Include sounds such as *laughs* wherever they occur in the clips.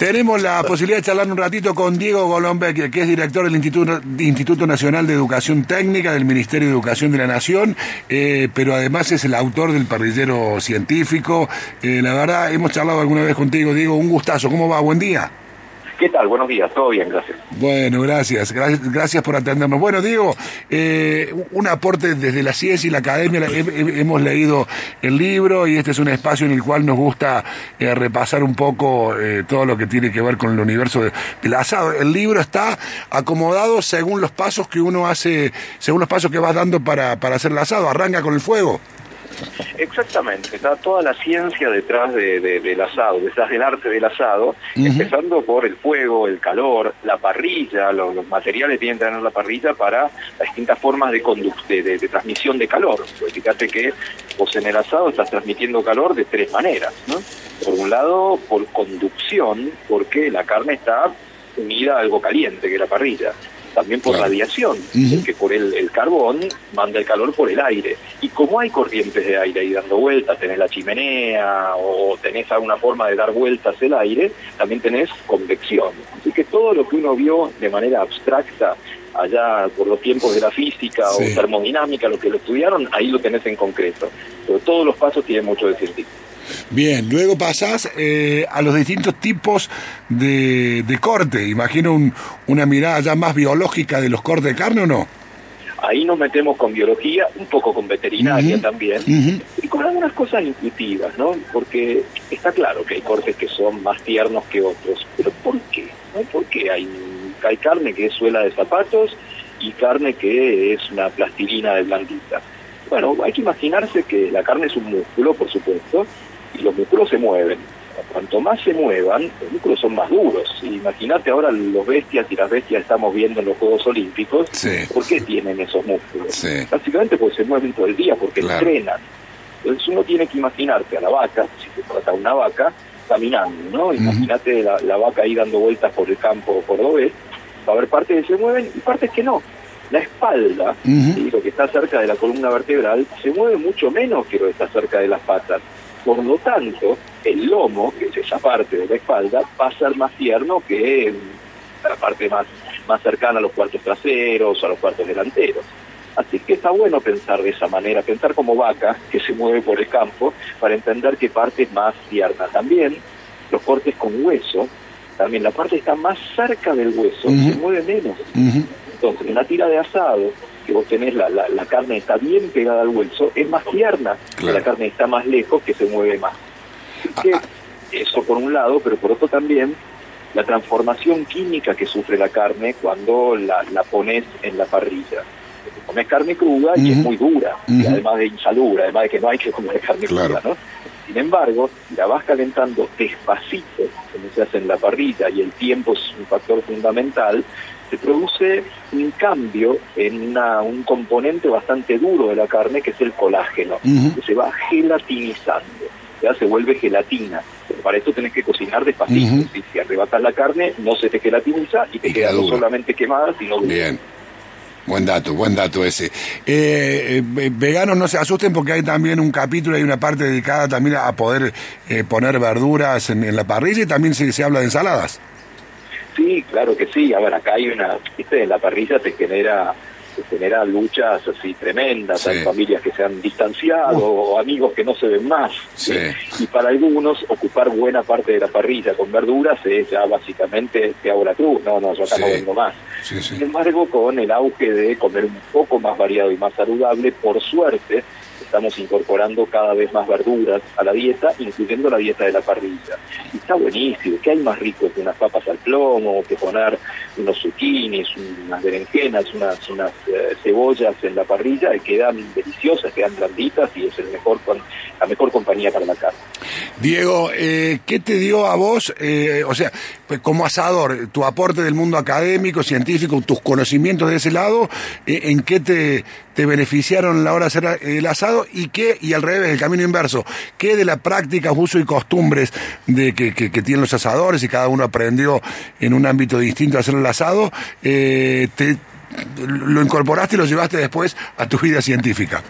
Tenemos la posibilidad de charlar un ratito con Diego Golombek, que es director del Instituto, Instituto Nacional de Educación Técnica del Ministerio de Educación de la Nación, eh, pero además es el autor del parrillero científico. Eh, la verdad, hemos charlado alguna vez contigo, Diego, un gustazo. ¿Cómo va? Buen día. ¿Qué tal? Buenos días, todo bien, gracias. Bueno, gracias, gracias, por atendernos. Bueno, Diego, eh, un aporte desde la ciencia y la academia, hemos leído el libro y este es un espacio en el cual nos gusta eh, repasar un poco eh, todo lo que tiene que ver con el universo del asado. El libro está acomodado según los pasos que uno hace, según los pasos que vas dando para, para hacer el asado. Arranca con el fuego. Exactamente, está toda la ciencia detrás del asado, detrás del arte del asado, empezando por el fuego, el calor, la parrilla, los, materiales que tienen que tener la parrilla para las distintas formas de, de, de, transmisión de calor. Pues fíjate que vos en el asado estás transmitiendo calor de tres maneras, ¿no? Por un lado, por conducción, porque la carne está unida a algo caliente, que es la parrilla también por radiación, que por el, carbón manda el calor por el aire. Y como hay corrientes de aire ahí dando vueltas, tenés la chimenea o tenés alguna forma de dar vueltas el aire, también tenés convección. Así que todo lo que uno vio de manera abstracta allá por los tiempos de la física o termodinámica, lo que lo estudiaron, ahí lo tenés en concreto. Pero todos los pasos tienen mucho de científico. Bien, luego pasás eh, a los distintos tipos de, corte. Imagino una mirada ya más biológica de los cortes de carne o no. Ahí nos metemos con biología, un poco con veterinaria también, y con algunas cosas intuitivas, ¿no? Porque está claro que hay cortes que son más tiernos que otros, pero ¿por qué? ¿No? Porque hay, hay carne que es suela de zapatos y carne que es una plastilina de blandita. Bueno, hay que imaginarse que la carne es un músculo, por supuesto, los músculos se mueven. Cuanto más se muevan, los músculos son más duros. Imagínate ahora los bestias y las bestias estamos viendo en los Juegos Olímpicos. ¿Por qué tienen esos músculos? Básicamente porque se mueven todo el día, porque entrenan. Entonces uno tiene que imaginarse a la vaca, si se trata de una vaca, caminando, ¿no? Imagínate la, vaca ahí dando vueltas por el campo cordobés. Va a haber partes que se mueven y partes que no. La espalda, lo que está cerca de la columna vertebral, se mueve mucho menos que lo que está cerca de las patas. Por lo tanto, el lomo, que es esa parte de la espalda, va a ser más tierno que la parte más, más cercana a los cuartos traseros, a los cuartos delanteros. Así que está bueno pensar de esa manera, pensar como vaca que se mueve por el campo para entender qué parte es más tierna. También los cortes con hueso, también la parte que está más cerca del hueso se mueve menos. Entonces, en la tira de asado, que vos tenés la, la, carne está bien pegada al hueso, es más tierna, la carne está más lejos, que se mueve más. que, ah, ah. eso por un lado, pero por otro también la transformación química que sufre la carne cuando la, la pones en la parrilla. Pones carne cruda y es muy dura, y además de insalubre, además de que no hay que comer carne cruda, ¿no? Sin embargo, la vas calentando despacito, como se hace en la parrilla, y el tiempo es un factor fundamental, se produce un cambio en un componente bastante duro de la carne, que es el colágeno, que se va gelatinizando, ya se vuelve gelatina. Pero para esto tenés que cocinar despacito. Si arrebatas la carne, no se te gelatiniza y te queda no solamente quemada, sino Bien. Buen dato, buen dato ese. Eh, eh, veganos no se asusten porque hay también un capítulo, hay una parte dedicada también a poder eh, poner verduras en, la parrilla y también se, se habla de ensaladas. Sí, claro que sí. A ver, acá hay una, viste, la parrilla te genera genera luchas así tremendas, hay familias que se han distanciado o amigos que no se ven más. Y para algunos ocupar buena parte de la parrilla con verduras es ya básicamente te hago la cruz, no, no, yo acá no vengo más. Sin embargo, con el auge de comer un poco más variado y más saludable, por suerte, estamos incorporando cada vez más verduras a la dieta, incluyendo la dieta de la parrilla. Y está buenísimo, ¿qué hay más rico que unas papas al plomo, que poner unos zucchinis, unas berenjenas, unas, eh, cebollas en la parrilla y quedan deliciosas, quedan blanditas y es el mejor la mejor compañía para la carne. Diego, eh, ¿qué te dio a vos, eh, o sea, pues como asador, tu aporte del mundo académico, científico, tus conocimientos de ese lado, en qué te, te beneficiaron la hora de hacer el asado y qué, y al revés, el camino inverso, qué de la práctica, uso y costumbres de que, que, tienen los asadores y cada uno aprendió en un ámbito distinto a hacer el asado, eh, te, lo incorporaste y lo llevaste después a tu vida científica.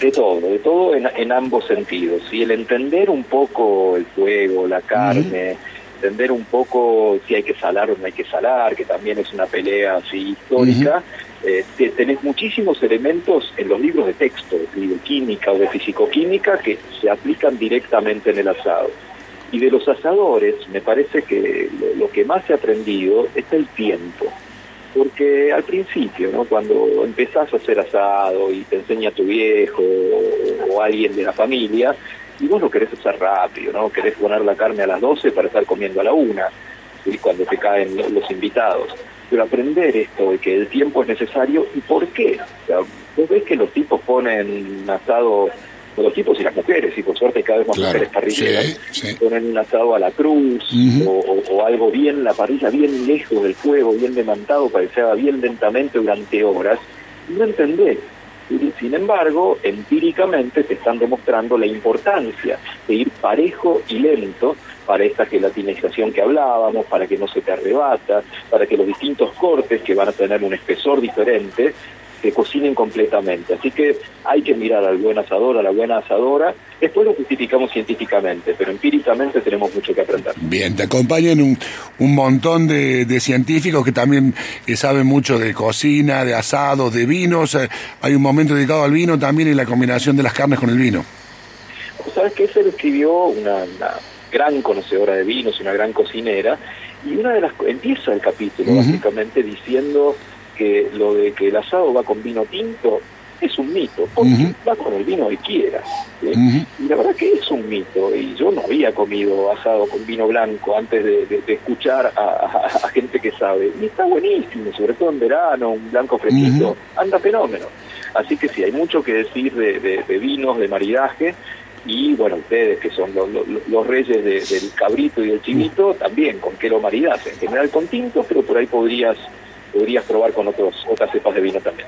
De todo, de todo en, ambos sentidos. Y el entender un poco el fuego, la carne, entender un poco si hay que salar o no hay que salar, que también es una pelea así histórica, eh, tenés muchísimos elementos en los libros de texto, de química o de fisicoquímica, que se aplican directamente en el asado. Y de los asadores, me parece que lo, que más he aprendido es el tiempo. Porque al principio, ¿no? cuando empezás a hacer asado y te enseña tu viejo o, alguien de la familia, y vos lo querés hacer rápido, ¿no? Querés poner la carne a las 12 para estar comiendo a la una, y cuando te caen los invitados pero aprender esto de que el tiempo es necesario y por qué. O sea, vos ves que los tipos ponen un asado, los tipos y las mujeres, y por suerte cada vez más mujeres parrilleras, ponen un asado a la cruz o, algo bien, la parrilla bien lejos del fuego, bien demantado para que se haga bien lentamente durante horas, y no entendés. Sin embargo, empíricamente te están demostrando la importancia de ir parejo y lento para esta gelatinización que hablábamos, para que no se te arrebata, para que los distintos cortes que van a tener un espesor diferente se cocinen completamente. Así que hay que mirar al buen asador, a la buena asadora. Después lo justificamos científicamente, pero empíricamente tenemos mucho que aprender. Bien, te acompañan un, un montón de, científicos que también eh, saben mucho de cocina, de asado, de vinos. Eh, hay un momento dedicado al vino también y la combinación de las carnes con el vino. ¿Sabes qué? Se escribió una gran conocedora de vinos y una gran cocinera, y una de las empieza el capítulo básicamente diciendo que lo de que el asado va con vino tinto es un mito, porque va con el vino que quieras. Y la verdad que es un mito, y yo no había comido asado con vino blanco antes de, escuchar a, gente que sabe, y está buenísimo, sobre todo en verano, un blanco fresquito, anda fenómeno. Así que sí, hay mucho que decir de, de vinos, de maridaje, y bueno, ustedes que son los, reyes del cabrito y del chivito, también con qué lo maridas, en general con tinto, pero por ahí podrías podrías probar con otros otras cepas de vino también.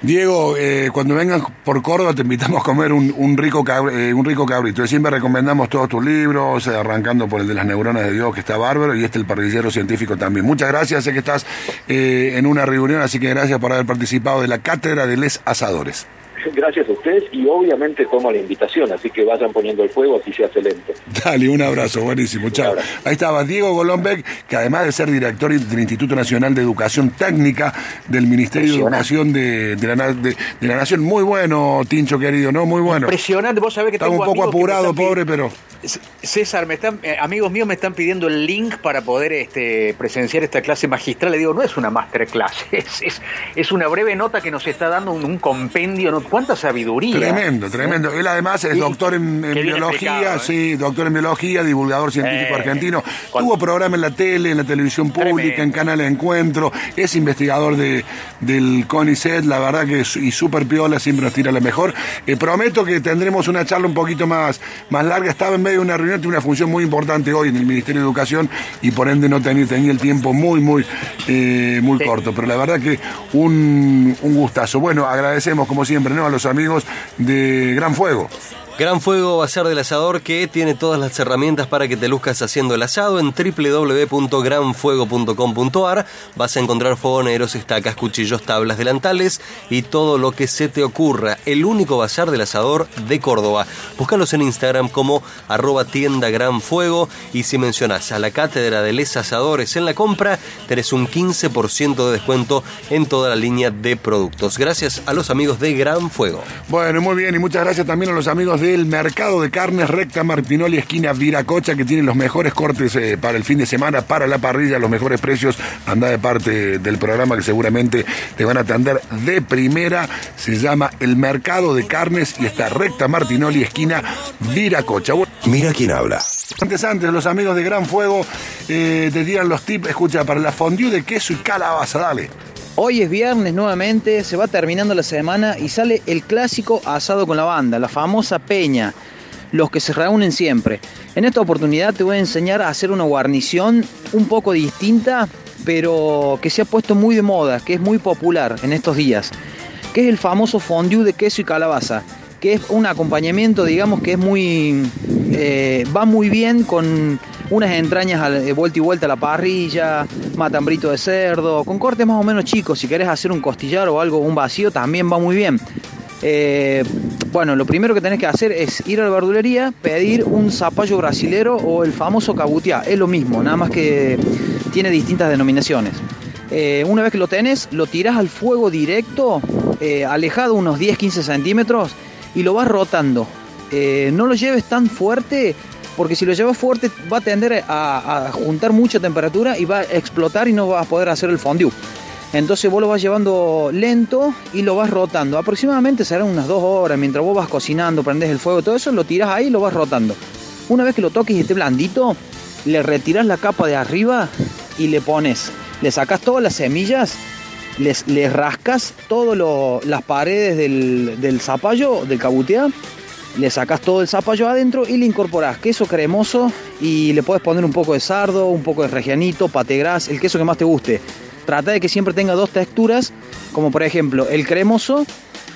Diego, eh, cuando vengas por Córdoba te invitamos a comer un, un rico eh, un rico cabrito. Siempre recomendamos todos tus libros, eh, arrancando por el de las neuronas de Dios, que está bárbaro, y este el parrillero científico también. Muchas gracias, sé que estás en una reunión, así que gracias por haber participado de la Cátedra de Les Asadores. *laughs* Gracias a ustedes y obviamente tomo la invitación, así que vayan poniendo el fuego así se hace lento. Dale, un abrazo, buenísimo, chao. Ahí estaba Diego Golombek, que además de ser director del Instituto Nacional de Educación Técnica del Ministerio de Educación de, la, Nación, muy bueno, Tincho querido, ¿no? Muy bueno. Impresionante, vos sabés que Estamos un poco apurado, pobre, pero... César, me están, eh, amigos míos me están pidiendo el link para poder este, presenciar esta clase magistral. Le digo, no es una masterclass, *laughs* es, es, una breve nota que nos está dando un, compendio, ¿no? Cuánta sabiduría. Tremendo, tremendo. Él además es doctor en, biología, ¿eh? sí, doctor en biología, divulgador científico eh, argentino. Tuvo programa en la tele, en la televisión pública, en Canal Encuentro, es investigador de, del CONICET, la verdad que y súper piola, siempre nos tira la mejor. Eh, prometo que tendremos una charla un poquito más, más larga. Estaba en medio de una reunión, tiene una función muy importante hoy en el Ministerio de Educación y por ende no tenía, tenía el tiempo muy, muy, muy corto. Pero la verdad que un, un gustazo. Bueno, agradecemos como siempre, ¿no? A los amigos de Gran Fuego. Gran Fuego va a ser del asador que tiene todas las herramientas para que te luzcas haciendo el asado en www.granfuego.com.ar. Vas a encontrar fogoneros, estacas, cuchillos, tablas, delantales y todo lo que se te ocurra. El único bazar del asador de Córdoba. Búscalos en Instagram como arroba tienda Gran Fuego y si mencionas a la cátedra de les asadores en la compra, tenés un 15% de descuento en toda la línea de productos. Gracias a los amigos de Gran Fuego. Bueno, muy bien y muchas gracias también a los amigos de del mercado de carnes recta Martinoli, esquina Viracocha, que tiene los mejores cortes eh, para el fin de semana, para la parrilla, los mejores precios. Anda de parte del programa que seguramente te van a atender de primera. Se llama El Mercado de Carnes y está recta Martinoli, esquina Viracocha. Mira quién habla. Antes, antes, los amigos de Gran Fuego eh, te tiran los tips, escucha, para la fondue de queso y calabaza, dale. Hoy es viernes nuevamente, se va terminando la semana y sale el clásico asado con la banda, la famosa peña, los que se reúnen siempre. En esta oportunidad te voy a enseñar a hacer una guarnición un poco distinta, pero que se ha puesto muy de moda, que es muy popular en estos días, que es el famoso fondue de queso y calabaza, que es un acompañamiento, digamos, que es muy... Eh, va muy bien con unas entrañas de vuelta y vuelta a la parrilla, matambrito de cerdo, con cortes más o menos chicos. Si querés hacer un costillar o algo, un vacío, también va muy bien. Eh, bueno, lo primero que tenés que hacer es ir a la verdulería, pedir un zapallo brasilero o el famoso cabutiá. Es lo mismo, nada más que tiene distintas denominaciones. Eh, una vez que lo tenés, lo tirás al fuego directo, eh, alejado unos 10-15 centímetros y lo vas rotando. no lo lleves tan fuerte porque si lo llevas fuerte va a tender a, juntar mucha temperatura y va a explotar y no vas a poder hacer el fondue. Entonces vos lo vas llevando lento y lo vas rotando. Aproximadamente serán unas dos horas mientras vos vas cocinando, prendes el fuego, todo eso, lo tiras ahí y lo vas rotando. Una vez que lo toques y esté blandito, le retiras la capa de arriba y le pones, le sacas todas las semillas, les, le rascas todas las paredes del, del zapallo, del cabutea le sacas todo el zapallo adentro y le incorporas queso cremoso y le puedes poner un poco de sardo, un poco de regianito, pate gras, el queso que más te guste. Trata de que siempre tenga dos texturas, como por ejemplo el cremoso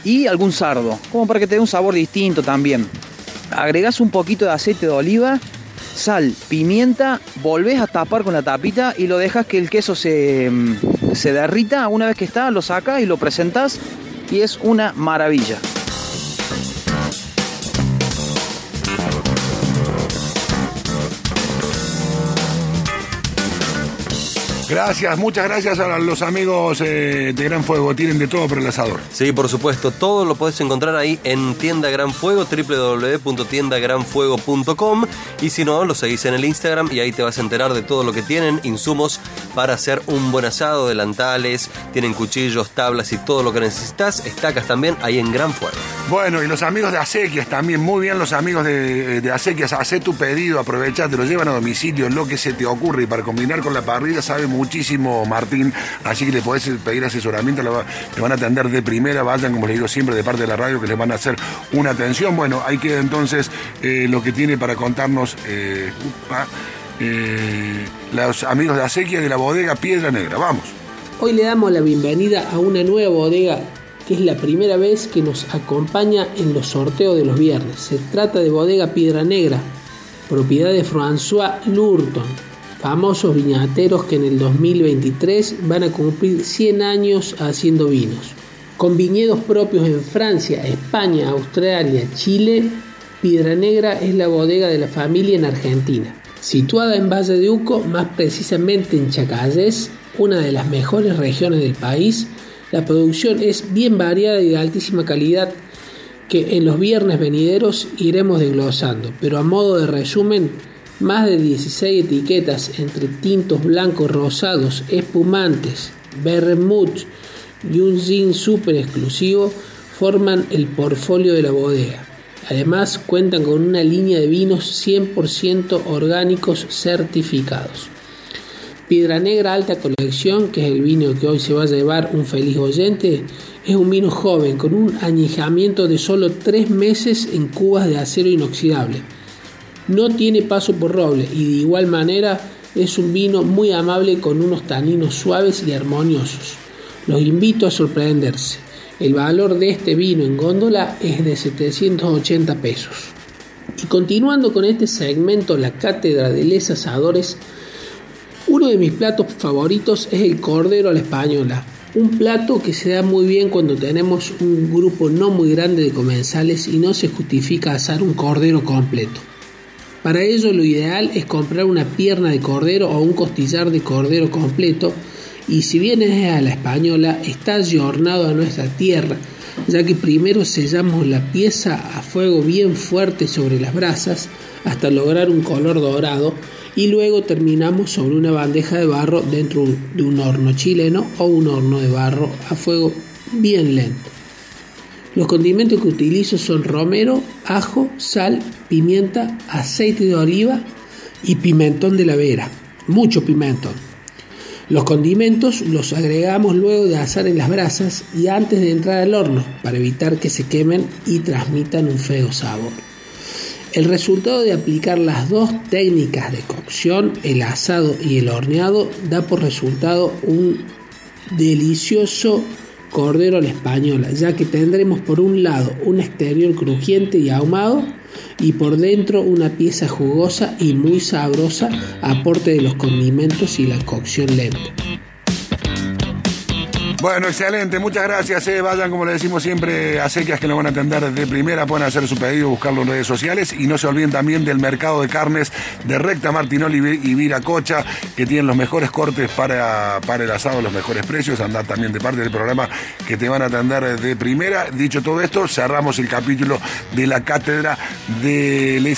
y algún sardo, como para que te dé un sabor distinto también. Agregas un poquito de aceite de oliva, sal, pimienta, volvés a tapar con la tapita y lo dejas que el queso se, se derrita. Una vez que está, lo sacas y lo presentas y es una maravilla. Gracias, muchas gracias a los amigos eh, de Gran Fuego. Tienen de todo para el asador. Sí, por supuesto. Todo lo podés encontrar ahí en Tienda Gran Fuego, www.tiendagranfuego.com. Y si no, lo seguís en el Instagram y ahí te vas a enterar de todo lo que tienen. Insumos para hacer un buen asado, delantales, tienen cuchillos, tablas y todo lo que necesitas. Estacas también ahí en Gran Fuego. Bueno, y los amigos de Acequias también, muy bien los amigos de, de Acequias. Hacé tu pedido, aprovechá, te lo llevan a domicilio, lo que se te ocurre. Y para combinar con la parrilla, sabemos muchísimo, Martín, así que le podés pedir asesoramiento, le, van a atender de primera, vayan, como le digo siempre, de parte de la radio, que les van a hacer una atención. Bueno, ahí queda entonces eh, lo que tiene para contarnos eh, eh, los amigos de Acequia de la bodega Piedra Negra. Vamos. Hoy le damos la bienvenida a una nueva bodega que es la primera vez que nos acompaña en los sorteos de los viernes. Se trata de Bodega Piedra Negra, propiedad de François Lurton, famosos viñateros que en el 2023 van a cumplir 100 años haciendo vinos. Con viñedos propios en Francia, España, Australia, Chile, Piedra Negra es la bodega de la familia en Argentina. Situada en Valle de Uco, más precisamente en Chacalles, una de las mejores regiones del país, la producción es bien variada y de altísima calidad que en los viernes venideros iremos desglosando, pero a modo de resumen, más de 16 etiquetas entre tintos blancos, rosados, espumantes, vermouth y un zin super exclusivo forman el portfolio de la bodega. Además cuentan con una línea de vinos 100% orgánicos certificados. Piedra Negra Alta Colección, que es el vino que hoy se va a llevar un feliz oyente, es un vino joven con un añejamiento de solo 3 meses en cubas de acero inoxidable no tiene paso por roble y de igual manera es un vino muy amable con unos taninos suaves y armoniosos. Los invito a sorprenderse. El valor de este vino en góndola es de 780 pesos. Y continuando con este segmento, la cátedra de les asadores, uno de mis platos favoritos es el cordero a la española. Un plato que se da muy bien cuando tenemos un grupo no muy grande de comensales y no se justifica asar un cordero completo. Para ello lo ideal es comprar una pierna de cordero o un costillar de cordero completo y si bien es a la española, está ayornado a nuestra tierra, ya que primero sellamos la pieza a fuego bien fuerte sobre las brasas hasta lograr un color dorado y luego terminamos sobre una bandeja de barro dentro de un horno chileno o un horno de barro a fuego bien lento. Los condimentos que utilizo son romero, ajo, sal, pimienta, aceite de oliva y pimentón de la vera, mucho pimentón. Los condimentos los agregamos luego de asar en las brasas y antes de entrar al horno para evitar que se quemen y transmitan un feo sabor. El resultado de aplicar las dos técnicas de cocción, el asado y el horneado, da por resultado un delicioso cordero a la española, ya que tendremos por un lado un exterior crujiente y ahumado y por dentro una pieza jugosa y muy sabrosa aporte de los condimentos y la cocción lenta. Bueno, excelente, muchas gracias. Eh. Vayan, como le decimos siempre, a Sequias que lo van a atender desde primera. Pueden hacer su pedido, buscarlo en redes sociales. Y no se olviden también del mercado de carnes de Recta Martinoli y Viracocha, que tienen los mejores cortes para, para el asado, los mejores precios. Andar también de parte del programa que te van a atender de primera. Dicho todo esto, cerramos el capítulo de la cátedra de